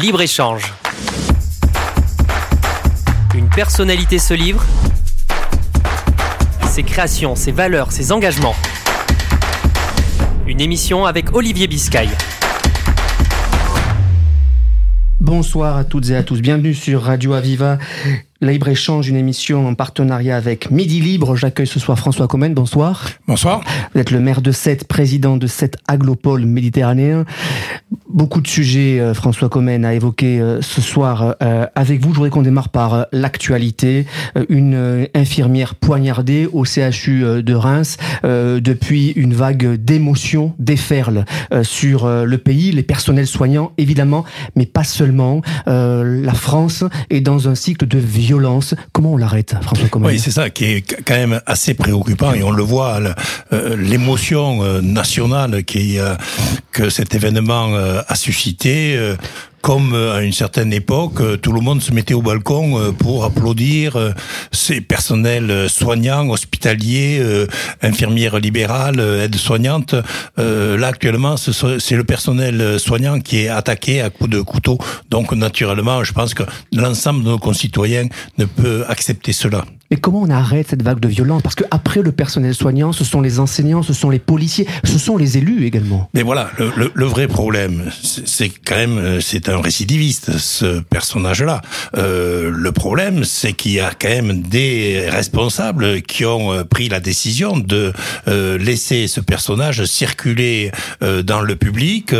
Libre-échange. Une personnalité se livre. Ses créations, ses valeurs, ses engagements. Une émission avec Olivier Biscay. Bonsoir à toutes et à tous. Bienvenue sur Radio Aviva. Libre Échange, une émission en partenariat avec Midi Libre. J'accueille ce soir François Comène. Bonsoir. Bonsoir. Vous êtes le maire de Sète, président de Sète Aglopole méditerranéen. Beaucoup de sujets, euh, François Comène a évoqué euh, ce soir euh, avec vous. Je voudrais qu'on démarre par l'actualité. Une infirmière poignardée au CHU de Reims depuis une vague d'émotions déferle sur le pays, les personnels soignants évidemment, mais pas seulement. La France est dans un cycle de violence Comment on l'arrête, François Oui, c'est ça qui est quand même assez préoccupant et on le voit, euh, l'émotion euh, nationale qui, euh, que cet événement a suscité comme euh, à une certaine époque, euh, tout le monde se mettait au balcon euh, pour applaudir ces personnels soignants, hospitaliers, infirmières libérales, aides-soignantes. Là, actuellement, c'est le personnel soignant qui est attaqué à coups de couteau. Donc, naturellement, je pense que l'ensemble de nos concitoyens ne peut accepter cela. Mais comment on arrête cette vague de violence? Parce que après le personnel soignant, ce sont les enseignants, ce sont les policiers, ce sont les élus également. Mais voilà, le, le, vrai problème, c'est quand même, c'est un récidiviste, ce personnage-là. Euh, le problème, c'est qu'il y a quand même des responsables qui ont euh, pris la décision de euh, laisser ce personnage circuler euh, dans le public,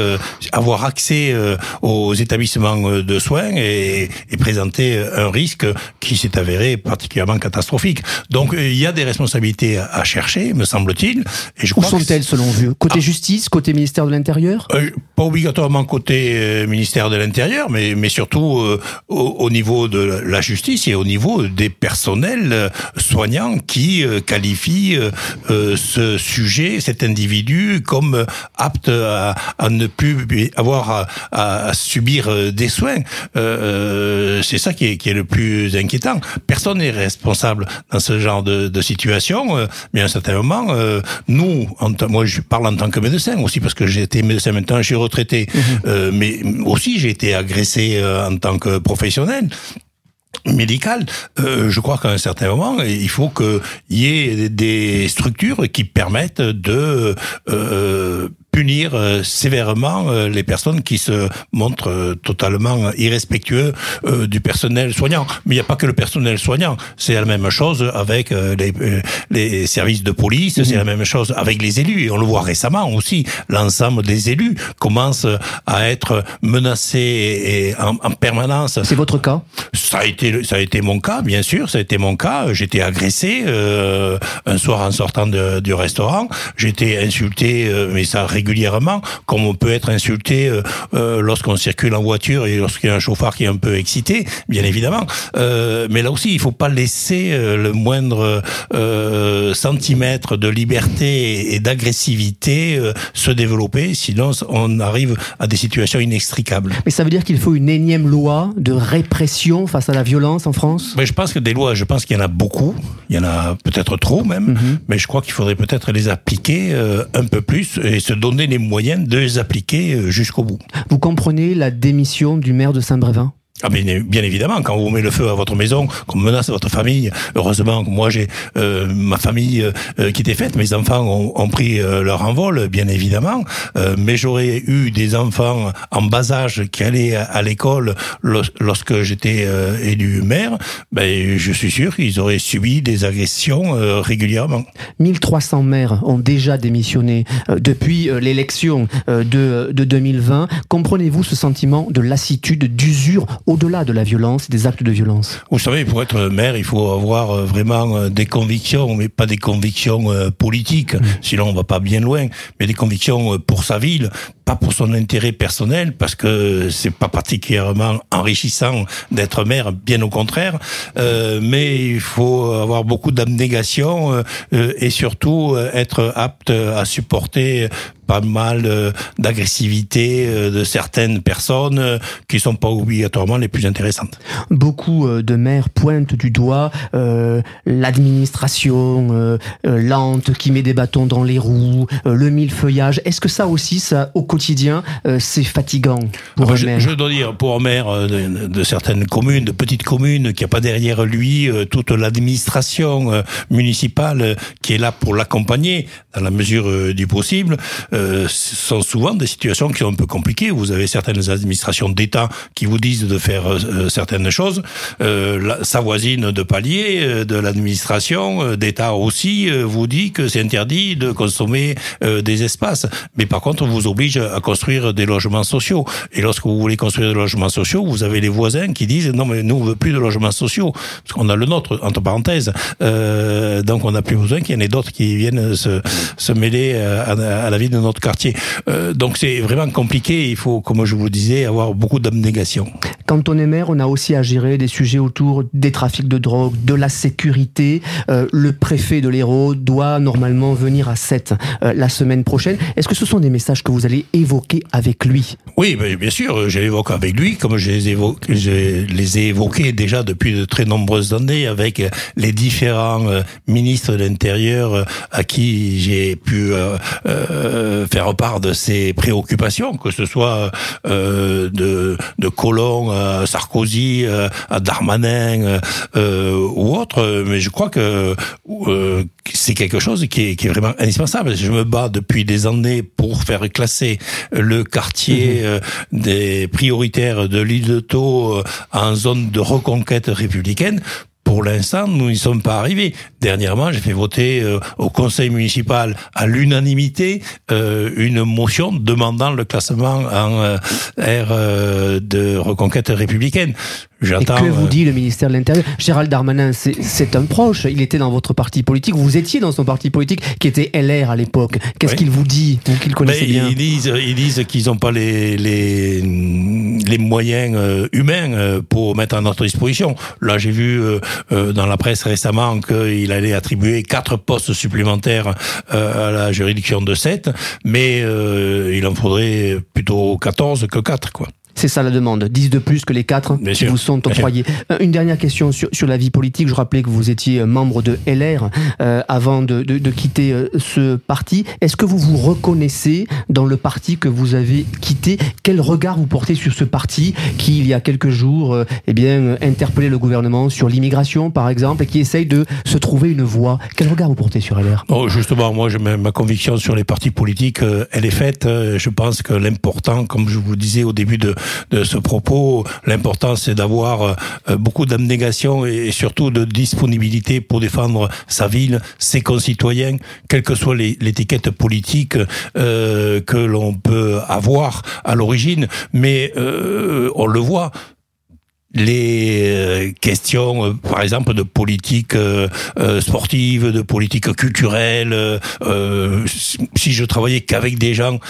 avoir accès aux établissements de soins et, et présenter un risque qui s'est avéré particulièrement catastrophique. Donc il y a des responsabilités à chercher, me semble-t-il. Et je Où sont-elles selon vous? Côté ah. justice, côté ministère de l'Intérieur? Pas obligatoirement côté ministère de l'Intérieur, mais, mais surtout euh, au, niveau de la justice et au niveau des personnels soignants qui qualifient ce sujet, cet individu, comme apte à, ne plus avoir à, subir des soins. C'est ça qui est, qui est le plus inquiétant. Personne n'est responsable dans ce genre de, de situation. Euh, mais à un certain moment, euh, nous, en moi je parle en tant que médecin aussi parce que j'ai été médecin maintenant, je suis retraité, euh, mais aussi j'ai été agressé en tant que professionnel médical, je crois qu'à un certain moment, il faut qu'il y ait des structures qui permettent de punir euh, sévèrement euh, les personnes qui se montrent euh, totalement irrespectueux du personnel soignant. Mais il n'y a pas que le personnel soignant. C'est la même chose avec les, les services de police, c'est la même chose avec les élus. Et on le voit récemment aussi. L'ensemble des élus commencent à être menacés et en, en permanence. C'est votre cas? Ça a été, ça a été mon cas, bien sûr. Ça a été mon cas. J'étais agressé euh, un soir en sortant de, du restaurant. J'étais insulté, mais ça régulièrement, comme on peut être insulté euh, euh, lorsqu'on circule en voiture et lorsqu'il y a un chauffard qui est un peu excité, bien évidemment. Euh, mais là aussi, il faut pas laisser le moindre centimètre de liberté et d'agressivité se développer, sinon on arrive à des situations inextricables. Mais ça veut dire qu'il faut une énième loi de répression face à la violence en France? Mais Je pense que des lois, je pense qu'il y en a beaucoup, il y en a peut-être trop même, mhm. mais je crois qu'il faudrait peut-être les appliquer un peu plus et se donner donner les moyens de les appliquer euh, jusqu'au bout. Vous comprenez la démission du maire de Saint-Brévin? Ah bien, bien évidemment, quand on met le feu à votre maison, qu'on menace votre famille, heureusement que moi j'ai euh, ma famille euh, qui était faite, mes enfants ont, ont pris euh, leur envol, bien évidemment, mais j'aurais eu des enfants en bas âge qui allaient à, l'école lorsque j'étais élu maire, ben, je suis sûr qu'ils auraient subi des agressions régulièrement. 1300 maires ont déjà démissionné depuis l'élection de, de 2020. Comprenez-vous ce sentiment de lassitude, d'usure au-delà de la violence et des actes de violence. Vous savez, pour être maire, il faut avoir euh, vraiment euh, des convictions, mais pas des convictions euh, politiques, mmh. sinon on va pas bien loin, mais des convictions pour sa ville, pas pour son intérêt personnel, parce que c'est pas particulièrement enrichissant d'être maire, bien au contraire, mais il faut avoir beaucoup d'abnégation et surtout être apte à supporter pas mal d'agressivité de certaines personnes qui sont pas obligatoirement les plus intéressantes. Beaucoup de maires pointent du doigt l'administration lente qui met des bâtons dans les roues, le millefeuillage. Est-ce que ça aussi, ça au quotidien, c'est fatigant pour je, maire je, dois dire, pour un maire de, de certaines communes, de petites communes, qui a pas derrière lui toute l'administration municipale qui est là pour l'accompagner dans la mesure du possible, euh, sont souvent des situations qui sont un peu compliquées. Vous avez certaines administrations d'État qui vous disent de faire euh, certaines choses. Euh, la, sa voisine de palier de l'administration d'État aussi vous dit que c'est interdit de consommer des espaces. Mais par contre, on vous oblige à construire des logements sociaux. Et lorsque vous voulez construire des logements sociaux, vous avez les voisins qui disent non mais nous on veut plus de logements sociaux parce qu'on a le nôtre entre parenthèses. Euh, donc on n'a plus besoin qu'il y en ait d'autres qui viennent se, se mêler à, à, la vie de notre quartier. Euh, donc c'est vraiment compliqué. Il faut, comme je vous le disais, avoir beaucoup d'abnégation. Quand on est maire, on a aussi à gérer des sujets autour des trafics de drogue, de la sécurité. Euh, le préfet de l'Hérault doit normalement venir à 7 euh, la semaine prochaine. Est-ce que ce sont des messages que vous allez évoquer avec lui? Oui, bien sûr, je l'évoque avec lui, comme je les, évoque, je les ai évoqués déjà depuis de très nombreuses années avec les différents ministres de l'Intérieur à qui j'ai pu euh, faire part de ces préoccupations, que ce soit euh, de, de Colomb à Sarkozy, à Darmanin ou autre. Mais je crois que c'est quelque chose qui est, qui est, vraiment indispensable. Je me bats depuis des années pour faire classer le quartier mmh. des prioritaires de l'île de Thau en zone de reconquête républicaine pour l'instant, nous n'y sommes pas arrivés. Dernièrement, j'ai fait voter euh, au conseil municipal à l'unanimité euh, une motion demandant le classement en euh, ère de reconquête républicaine. Et que vous dit le ministère de l'Intérieur? Gérald Darmanin, c'est un proche. Il était dans votre parti politique. Vous étiez dans son parti politique qui était LR à l'époque. Qu'est-ce qu'il vous dit, vous qui le connaissez bien? Ils disent, ils disent qu'ils n'ont pas les, les, les moyens humains pour mettre à notre disposition. Là, j'ai vu euh, dans la presse récemment qu'il allait attribuer quatre postes supplémentaires euh, à la juridiction de 7, mais euh, il en faudrait plutôt 14 que 4, quoi. C'est ça la demande. 10 de plus que les 4 qui vous sont octroyés. Euh, une dernière question sur, sur, la vie politique. Je rappelais que vous étiez membre de LR euh, avant de, de, de, quitter euh, ce parti. Est-ce que vous vous reconnaissez dans le parti que vous avez quitté? Quel regard vous portez sur ce parti qui, il y a quelques jours, euh, eh bien, interpellait le gouvernement sur l'immigration, par exemple, et qui essaye de se trouver une voie? Quel regard vous portez sur LR oh, Justement, moi, ma conviction sur les partis politiques, elle est faite. Je pense que l'important, comme je vous le disais au début de, de ce propos. L'important, c'est d'avoir euh, beaucoup d'abnégation et surtout de disponibilité pour défendre sa ville, ses concitoyens, quelle que soit l'étiquette politique euh, que l'on peut avoir à l'origine. Mais euh, on le voit, les questions, par exemple, de politique sportive, de politique culturelle. si je travaillais qu'avec des gens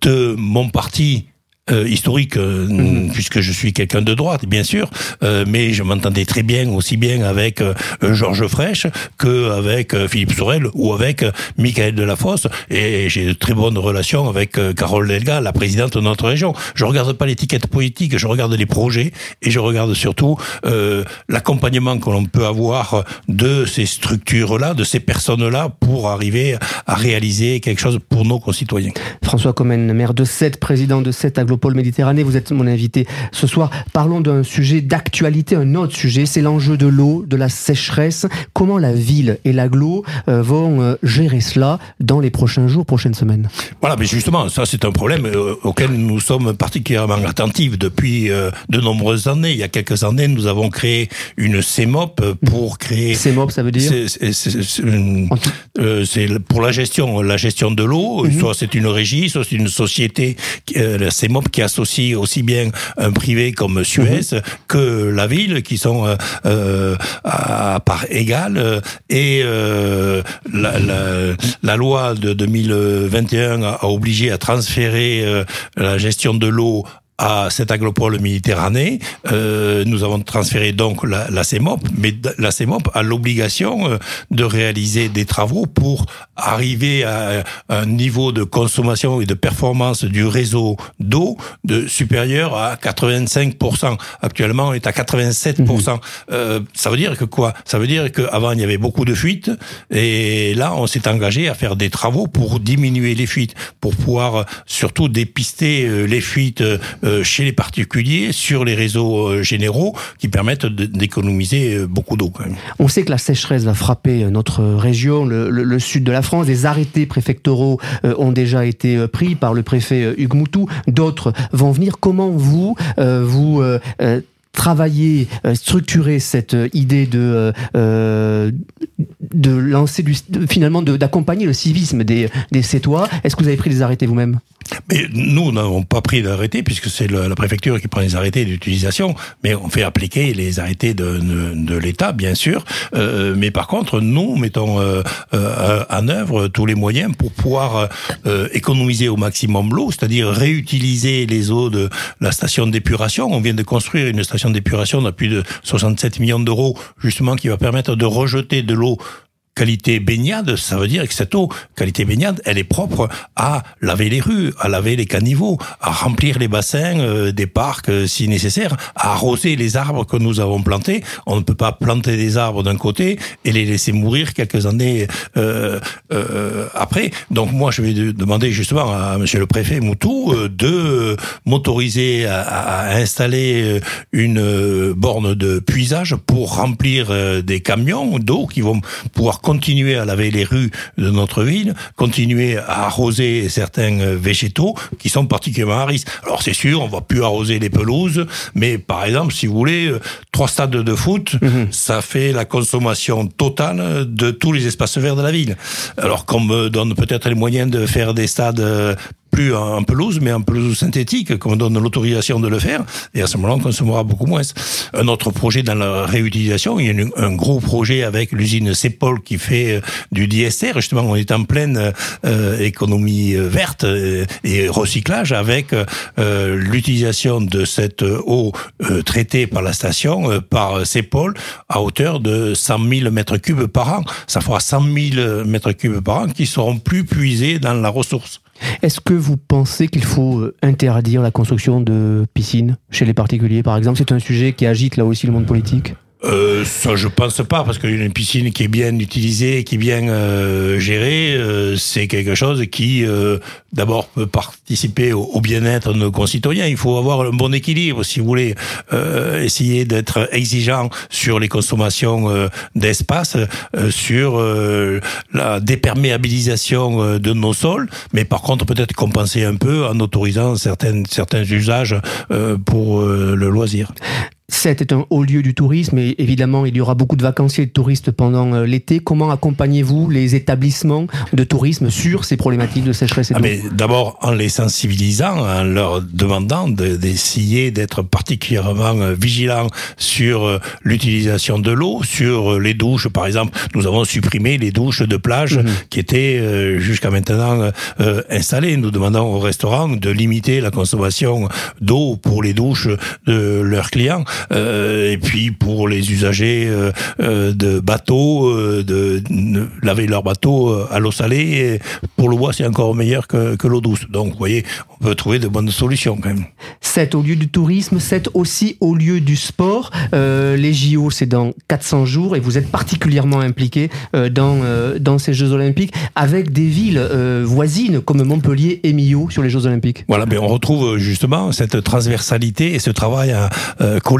de mon parti, euh, historique, euh, mhm. puisque je suis quelqu'un de droite, bien sûr, euh, mais je m'entendais très bien, aussi bien avec Georges Frêche que avec Philippe Sorel ou avec Michael Delafosse, et j'ai de très bonnes relations avec Carole Delga, la présidente de notre région. Je regarde pas l'étiquette politique, je regarde les projets, et je regarde surtout l'accompagnement que l'on peut avoir de ces structures-là, de ces personnes-là, pour arriver à réaliser quelque chose pour nos concitoyens. François Comène, maire de 7, président de 7 Pôle Méditerranée. Vous êtes mon invité ce soir. Parlons d'un sujet d'actualité, un autre sujet, c'est l'enjeu de l'eau, de la sécheresse. Comment la ville et l'aglo euh, vont euh, gérer cela dans les prochains jours, prochaines semaines? Voilà, mais justement, ça c'est un problème euh, auquel nous sommes particulièrement attentifs depuis de nombreuses années. Il y a quelques années, nous avons créé une CEMOP pour créer... CEMOP, ça veut dire C'est pour la gestion, la gestion de l'eau. Mhm. Soit c'est une régie, soit c'est une société, la CEMOP qui associe aussi bien un privé comme Suez mhm. que la ville, qui sont euh, euh à part égale. Et euh, la, la, la, loi de 2021 a obligé à transférer euh, la gestion de l'eau à cette agropole Méditerranée, euh, nous avons transféré donc la, la CEMOP, mais la CEMOP a l'obligation euh, de réaliser des travaux pour arriver à un niveau de consommation et de performance du réseau d'eau de supérieur à 85%. Actuellement, on est à 87%. Mmh. Euh, ça veut dire que quoi? Ça veut dire qu'avant, il y avait beaucoup de fuites, et là, on s'est engagé à faire des travaux pour diminuer les fuites, pour pouvoir surtout dépister euh, les fuites euh, chez les particuliers sur les réseaux euh, généraux qui permettent d'économiser beaucoup d'eau. On sait que la sécheresse va frapper notre région, le, sud de la France. Des arrêtés préfectoraux ont déjà été pris par le préfet Hugues Moutou. D'autres vont venir. Comment vous, vous travailler, structurer cette idée de lancer finalement d'accompagner le civisme des des Cétois. Est-ce que vous avez pris des arrêtés vous-même? Mais nous n'avons pas pris d'arrêté puisque c'est la préfecture qui prend les arrêtés d'utilisation, mais on fait appliquer les arrêtés de, de, l'État, bien sûr. Euh, mais par contre, nous mettons euh, euh, en œuvre tous les moyens pour pouvoir euh, économiser au maximum l'eau, c'est-à-dire réutiliser les eaux de la station d'épuration. On vient de construire une station d'épuration de plus de 67 millions d'euros, justement, qui va permettre de rejeter de l'eau qualité baignade, ça veut dire que cette eau, qualité baignade, elle est propre à laver les rues, à laver les caniveaux, à remplir les bassins euh, des parcs euh, si nécessaire, à arroser les arbres que nous avons plantés. On ne peut pas planter des arbres d'un côté et les laisser mourir quelques années euh, euh après. Donc moi, je vais demander justement à Monsieur le Préfet Moutou de m'autoriser à, à, installer une borne de puisage pour remplir des camions d'eau qui vont pouvoir continuer à laver les rues de notre ville, continuer à arroser certains euh, végétaux qui sont particulièrement à risque. Alors c'est sûr, on va plus arroser les pelouses, mais par exemple, si vous voulez, euh, trois stades de foot, mhm. ça fait la consommation totale de tous les espaces verts de la ville. Alors qu'on me donne peut-être les moyens de faire des stades euh, plus en pelouse, mais en pelouse synthétique, qu'on donne l'autorisation de le faire, et à ce moment-là, on consommera beaucoup moins. Un autre projet dans la réutilisation, il y a un gros projet avec l'usine Cepol qui fait euh, du diester, justement, on est en pleine euh, économie euh, verte et recyclage avec l'utilisation de cette eau traitée par la station, par Cepol, à hauteur de 100 000 mètres cubes par an. Ça fera 100 000 mètres cubes par an qui seront plus puisés dans la ressource. Est-ce que vous pensez qu'il faut euh, interdire la construction de piscines chez les particuliers, par exemple? C'est un sujet qui agite là aussi le monde politique euh, ça, je pense pas, parce qu'une piscine qui est bien utilisée, qui est bien euh, gérée, euh, c'est quelque chose qui, euh, d'abord, peut participer au, bien-être de nos concitoyens. Il faut avoir un bon équilibre, si vous voulez, euh, essayer d'être exigeant sur les consommations d'espace, sur la déperméabilisation de nos sols, mais par contre, peut-être compenser un peu en autorisant certaines, certains usages pour le loisir. C'est un haut lieu du tourisme et évidemment il y aura beaucoup de vacanciers et de touristes pendant euh, l'été. Comment accompagnez-vous les établissements de tourisme sur ces problématiques de sécheresse et ah D'abord en les sensibilisant, en leur demandant d'essayer d'être particulièrement euh, vigilants sur euh, l'utilisation de l'eau, sur les douches par exemple. Nous avons supprimé les douches de plage mhm. qui étaient jusqu'à maintenant installées. Nous demandons aux restaurants de limiter la consommation d'eau pour les douches de leurs clients. Euh, et puis pour les usagers euh, euh, de bateaux, de, laver leur bateau à l'eau salée. Et pour le bois, c'est encore meilleur que, que l'eau douce. Donc, vous voyez, on peut trouver de bonnes solutions quand même. 7 au lieu du tourisme, 7 aussi au lieu du sport. Euh, les JO, c'est dans 400 jours et vous êtes particulièrement impliqué euh, dans, euh, dans ces Jeux Olympiques avec des villes voisines comme Montpellier et Millau sur les Jeux Olympiques. Voilà, mais on retrouve justement cette transversalité et ce travail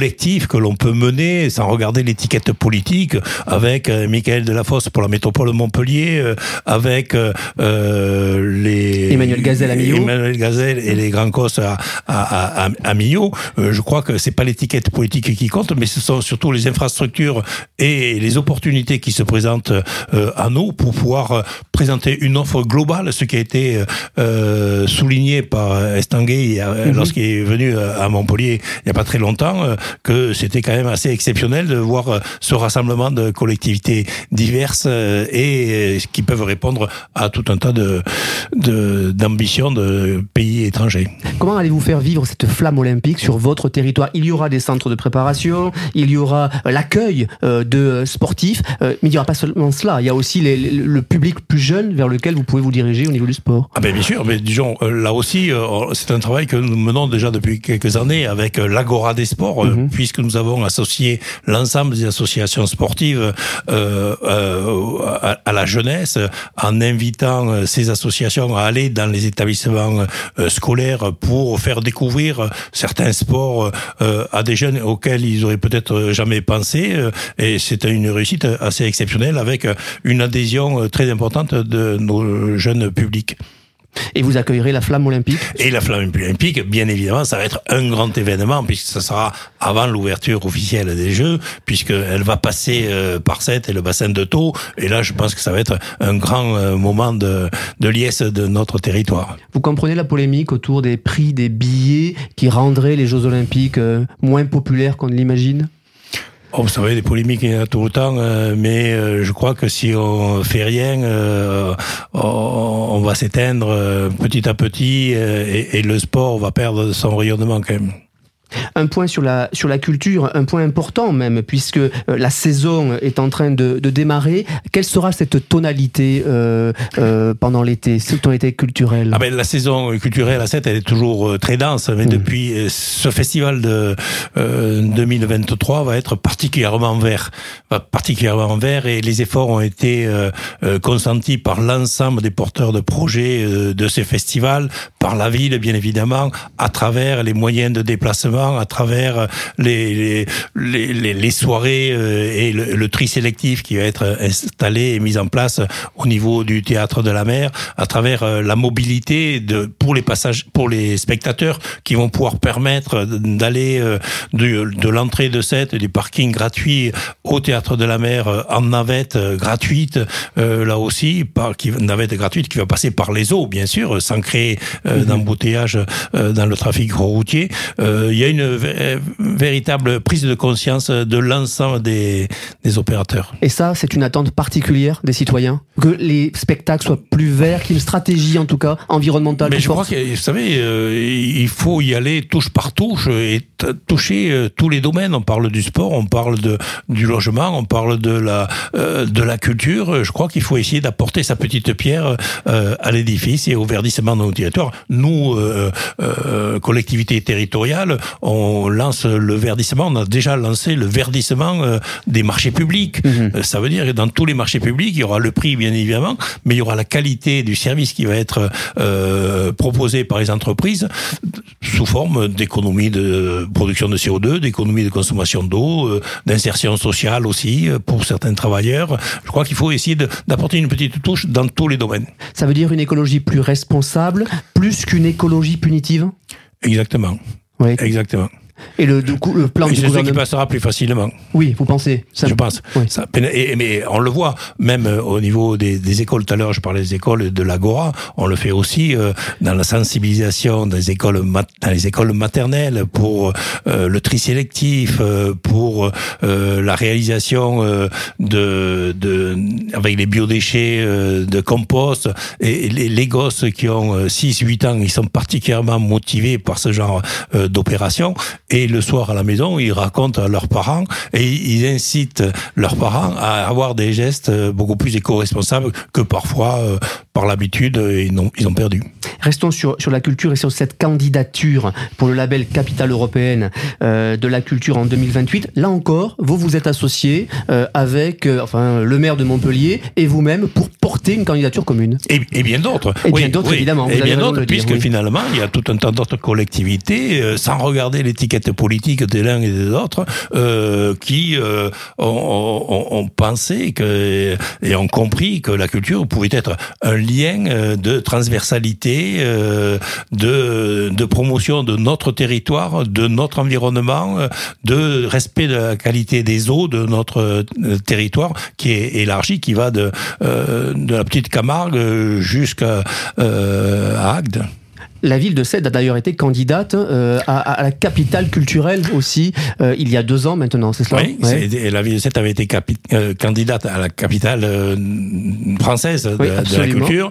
collectif que l'on peut mener sans regarder l'étiquette politique avec Michael Delafosse pour la métropole de Montpellier, avec les... Emmanuel Gazelle à Millau. Emmanuel Gazelle et les Grands Cosses à, à, à, à Millau. Euh, je crois que c'est pas l'étiquette politique qui compte, mais ce sont surtout les infrastructures et les opportunités qui se présentent euh, à nous pour pouvoir euh, présenter une offre globale, ce qui a été euh, souligné par Estanguet mhm. lorsqu'il est venu à Montpellier il n'y a pas très longtemps, que c'était quand même assez exceptionnel de voir ce rassemblement de collectivités diverses et qui peuvent répondre à tout un tas de d'ambitions de, pays étrangers. Comment allez-vous faire vivre cette flamme olympique sur votre territoire? Il y aura des centres de préparation, il y aura l'accueil de sportifs, mais il n'y aura pas seulement cela. Il y a aussi le public plus jeune vers lequel vous pouvez vous diriger au niveau du sport. Ah ben bien sûr, mais disons là aussi, c'est un travail que nous menons déjà depuis quelques années avec l'Agora des sports, mhm. puisque nous avons associé l'ensemble des associations sportives euh, euh, à, la jeunesse en invitant euh, ces associations à aller dans les établissements scolaires pour faire découvrir certains sports à des jeunes auxquels ils auraient peut-être jamais pensé. Et c'est une réussite assez exceptionnelle avec une adhésion très importante de nos jeunes publics. Et vous accueillerez la flamme olympique Et la flamme olympique, bien évidemment, ça va être un grand événement, puisque ça sera avant l'ouverture officielle des Jeux, puisqu'elle va passer euh, par cette et le bassin de Thau. Et là, je pense que ça va être un grand euh, moment de, de liesse de notre territoire. Vous comprenez la polémique autour des prix des billets qui rendraient les Jeux olympiques euh, moins populaires qu'on ne l'imagine? Oh, vous savez, des polémiques, il y en a tout le temps, euh, mais euh, je crois que si on fait rien, euh, on, va s'éteindre petit à petit et, et, le sport va perdre son rayonnement quand même un point sur la, sur la culture, un point important même, puisque euh, la saison est en train de, de, démarrer. Quelle sera cette tonalité euh, euh, pendant l'été, cette tonalité culturelle? Ah ben, La saison culturelle à 7, elle est toujours euh, très dense, mais mmh. depuis euh, ce festival de 2023 va être particulièrement vert. Va particulièrement vert et les efforts ont été consentis par l'ensemble des porteurs de projets de ces festivals, par la ville bien évidemment, à travers les moyens de déplacement à travers les, les, les, les soirées euh, et le, le, tri sélectif qui va être installé et mis en place au niveau du théâtre de la mer, à travers euh, la mobilité de, pour les passages, pour les spectateurs qui vont pouvoir permettre d'aller euh, de, de l'entrée de cette du parking gratuit au théâtre de la mer en navette gratuite, là aussi, par, qui, navette gratuite qui va passer par les eaux, bien sûr, sans créer mhm. d'embouteillage dans le trafic routier. Il y a une véritable prise de conscience de l'ensemble des, des opérateurs. Et ça, c'est une attente particulière des citoyens? Que les spectacles soient plus verts, qu'il y ait une stratégie en tout cas environnementale Mais je crois que, vous savez, euh, il faut y aller touche par touche et toucher euh, tous les domaines. On parle du sport, on parle de, du logement, on parle de la, euh, de la culture. Je crois qu'il faut essayer d'apporter sa petite pierre à l'édifice et au verdissement de nos territoires. Nous, collectivités territoriales, on lance le verdissement, on a déjà lancé le verdissement euh, des marchés publics. Mhm. Euh, ça veut dire que dans tous les marchés publics, il y aura le prix bien évidemment, mais il y aura la qualité du service qui va être euh, proposé par les entreprises sous forme d'économie de production de CO2, d'économie de consommation d'eau, d'insertion sociale aussi pour certains travailleurs. Je crois qu'il faut essayer d'apporter une petite touche dans tous les domaines. Ça veut dire une écologie plus responsable, plus qu'une écologie punitive? Exactement. Oui. Exactement. Et le, du coup, le plan du gouvernement... qui passera plus facilement. Oui, vous pensez ça... Je pense. Ça, et, mais on le voit, même euh, au niveau des, des écoles, tout à l'heure je parlais des écoles de l'Agora, on le fait aussi euh, dans la sensibilisation des écoles, dans les écoles maternelles pour euh, le tri sélectif, pour la réalisation de, de, avec les biodéchets de compost. Et les, les gosses qui ont 6-8 ans, ils sont particulièrement motivés par ce genre d'opération. Et le soir à la maison, ils racontent à leurs parents et ils incitent leurs parents à avoir des gestes beaucoup plus éco-responsables que parfois, euh, par l'habitude, ils ont perdu. Restons sur, sur la culture et sur cette candidature pour le label Capitale européenne euh, de la culture en 2028. Là encore, vous vous êtes associé euh, avec enfin le maire de Montpellier et vous-même pour porter une candidature commune. Et, et bien d'autres. Et bien d'autres, évidemment. Et bien d'autres, puisque finalement, il y a tout un tas d'autres collectivités, sans regarder l'étiquette politique des l'un et des autres euh, qui euh, ont, ont, pensé que et ont compris que la culture pouvait être un lien euh, de transversalité, de, de promotion de notre territoire, de notre environnement, de respect de la qualité des eaux de notre territoire qui est élargi, qui va de la petite Camargue jusqu'à Agde. La ville de Sète a d'ailleurs été candidate euh, à, à, la capitale culturelle aussi euh, il y a deux ans maintenant, c'est cela Oui, ouais. la ville de Sète avait été euh, candidate à la capitale française de, oui, de, la culture.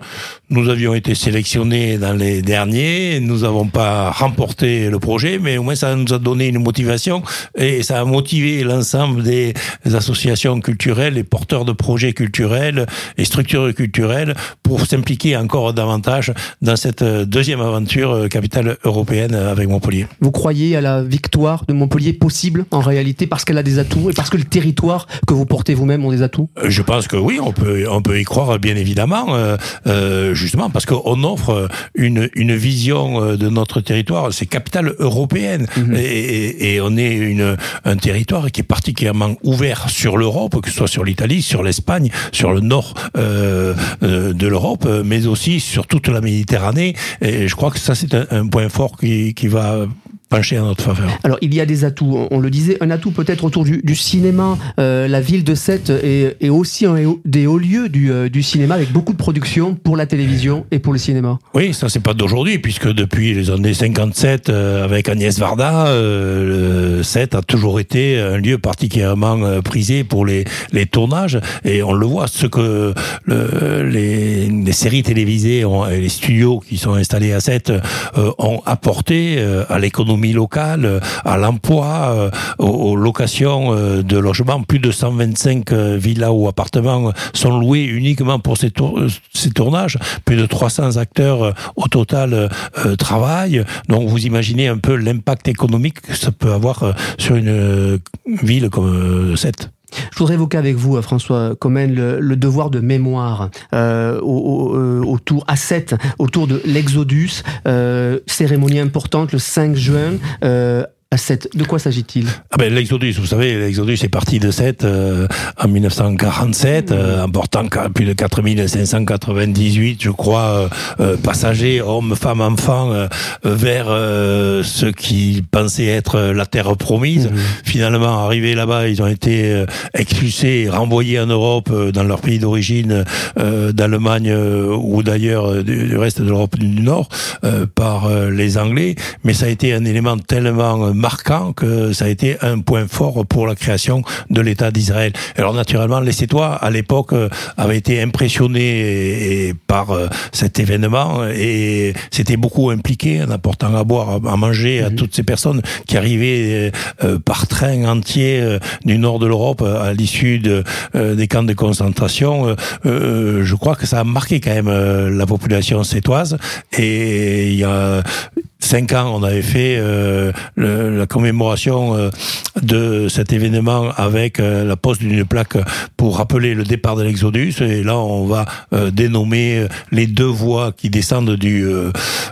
Nous avions été sélectionnés dans les derniers. Nous n'avons pas remporté le projet, mais au moins ça nous a donné une motivation et ça a motivé l'ensemble des associations culturelles et porteurs de projets culturels et structures culturelles pour s'impliquer encore davantage dans cette deuxième aventure capitale européenne avec Montpellier. Vous croyez à la victoire de Montpellier possible en réalité parce qu'elle a des atouts et parce que le territoire que vous portez vous-même ont des atouts? Je pense que oui, on peut, on peut y croire bien évidemment. Euh, euh, justement parce qu'on offre une, une vision de notre territoire, c'est capitale européenne, mmh. et, et, on est une, un territoire qui est particulièrement ouvert sur l'Europe, que ce soit sur l'Italie, sur l'Espagne, sur le nord euh, de l'Europe, mais aussi sur toute la Méditerranée. Et je crois que ça c'est un, un, point fort qui, qui va pencher en notre faveur. Alors il y a des atouts, on le disait, un atout peut-être autour du, du cinéma. Euh, la ville de Sète est, est, aussi un des hauts lieux du, euh, du, cinéma avec beaucoup de productions pour la télévision et pour le cinéma. Oui, ça c'est pas d'aujourd'hui puisque depuis les années 57 euh, avec Agnès Varda, euh, Sète a toujours été un lieu particulièrement euh, prisé pour les, les tournages et on le voit ce que le, les, les, séries télévisées ont, et les studios qui sont installés à Sète ont apporté à l'économie locale, à l'emploi, aux, aux, locations de logements. Plus de 125 villas ou appartements sont loués uniquement pour ces, ces tournages. Plus de 300 acteurs au total euh, travaillent. Donc vous imaginez un peu l'impact économique que ça peut avoir sur une ville comme cette. Je voudrais évoquer avec vous, François Comène, le, le, devoir de mémoire euh, au, autour à 7, autour de l'Exodus, euh, cérémonie importante le 5 juin. Euh, à 7. De quoi s'agit-il? Ah ben, L'Exodus, vous savez, l'Exodus est parti de 7 euh, en 1947, mmh. euh, emportant plus de 4598, je crois, euh, passagers, hommes, femmes, enfants, vers ce qu'ils pensaient être la terre promise. Mmh. Finalement, arrivés là-bas, ils ont été expulsés, renvoyés en Europe, dans leur pays d'origine, d'Allemagne ou d'ailleurs du, du, reste de l'Europe du Nord, par les Anglais. Mais ça a été un élément tellement marquant que ça a été un point fort pour la création de l'État d'Israël. Alors naturellement, les Sétois, à l'époque, avaient été impressionnés par cet événement et s'étaient beaucoup impliqués en apportant à boire, à manger à toutes ces personnes qui arrivaient par train entier du nord de l'Europe à l'issue de, des camps de concentration. Je crois que ça a marqué quand même la population sétoise et il y a cinq ans, on avait fait euh, la commémoration euh, de cet événement avec euh, la pose d'une plaque pour rappeler le départ de l'Exodus. Et là, on va dénommer les deux voies qui descendent du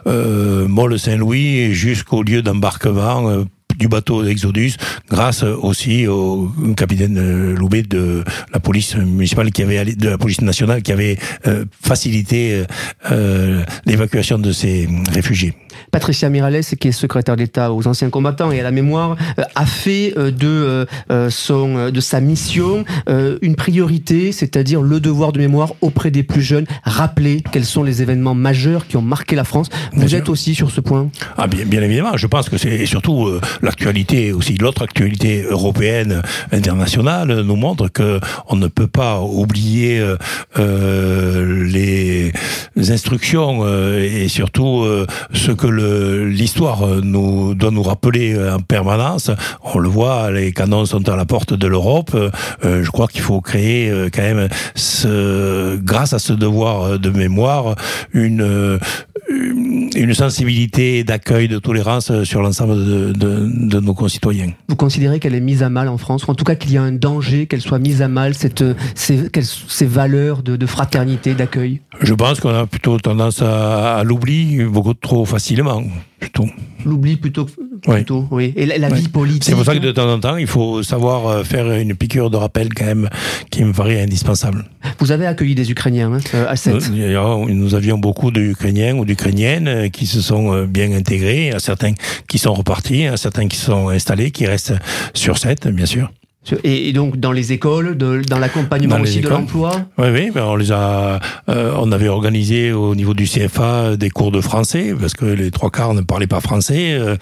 Mont Saint-Louis jusqu'au lieu d'embarquement du bateau Exodus, grâce aussi au capitaine Loubet de la police municipale qui avait de la police nationale qui avait facilité l'évacuation de ces réfugiés. Patricia Mirales, qui est secrétaire d'État aux anciens combattants et à la mémoire, euh, a fait de son de sa mission une priorité, c'est-à-dire le devoir de mémoire auprès des plus jeunes, rappeler quels sont les événements majeurs qui ont marqué la France. Vous bien êtes sûr. aussi sur ce point? Ah bien, bien évidemment, je pense que c'est surtout l'actualité aussi, l'autre actualité européenne, internationale, nous montre que on ne peut pas oublier euh, les instructions euh, et surtout euh, ce que l'histoire nous doit nous rappeler en permanence. On le voit, les canons sont à la porte de l'Europe. je crois qu'il faut créer quand même, ce, grâce à ce devoir de mémoire, une une sensibilité d'accueil, de tolérance sur l'ensemble de, de, de, nos concitoyens. Vous considérez qu'elle est mise à mal en France, ou en tout cas qu'il y a un danger qu'elle soit mise à mal, cette, ces, ces valeurs de, de fraternité, d'accueil? Je pense qu'on a plutôt tendance à, à l'oubli beaucoup trop facilement. Plutôt. L'oubli plutôt, plutôt, oui. oui. Et la, la oui. vie politique. C'est pour ça que de temps en temps, il faut savoir faire une piqûre de rappel quand même, qui me paraît indispensable. Vous avez accueilli des Ukrainiens hein, à 7 nous, nous avions beaucoup d'Ukrainiens ou d'Ukrainiennes qui se sont bien intégrés, à certains qui sont repartis, à certains qui sont installés, qui restent sur 7, bien sûr. Et, donc dans les écoles, de, dans l'accompagnement aussi de l'emploi. Oui, oui, ben on les a, euh, on avait organisé au niveau du CFA des cours de français parce que les trois quarts ne parlaient pas français. Euh,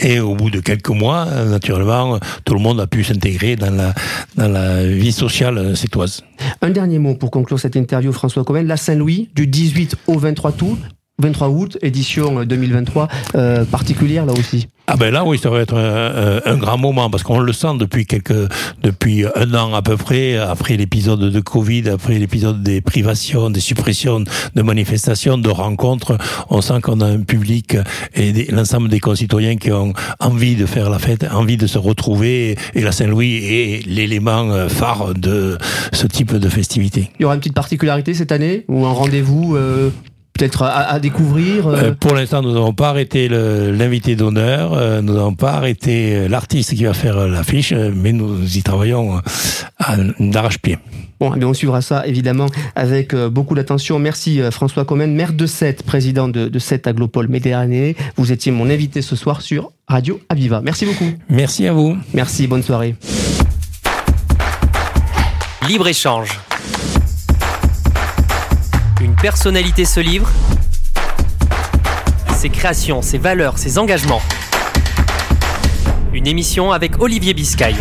et au bout de quelques mois, naturellement, tout le monde a pu s'intégrer dans la, dans la vie sociale sétoise. Un dernier mot pour conclure cette interview, François Comen. La Saint-Louis, du 18 au 23 août, 23 août, édition 2023, euh, particulière là aussi. Ah ben là oui, ça va être un, grand moment parce qu'on le sent depuis quelques, depuis un an à peu près, après l'épisode de Covid, après l'épisode des privations, des suppressions de manifestations, de rencontres, on sent qu'on a un public et l'ensemble des concitoyens qui ont envie de faire la fête, envie de se retrouver et la Saint-Louis est l'élément phare de ce type de festivité. Il y aura une petite particularité cette année ou un rendez-vous euh, peut-être à, découvrir euh euh, Pour l'instant, nous n'avons pas arrêté l'invité d'honneur, euh, nous n'avons pas arrêté l'artiste qui va faire l'affiche, mais nous y travaillons d'arrache-pied. Bon, eh bien on suivra ça évidemment avec beaucoup d'attention. Merci François Comène, maire de Sète, président de, de Sète Aglopole Méditerranée. Vous étiez mon invité ce soir sur Radio Aviva. Merci beaucoup. Merci à vous. Merci, bonne soirée. Libre-échange personnalité se livre, ses créations, ses valeurs, ses engagements. Une émission avec Olivier Biscay.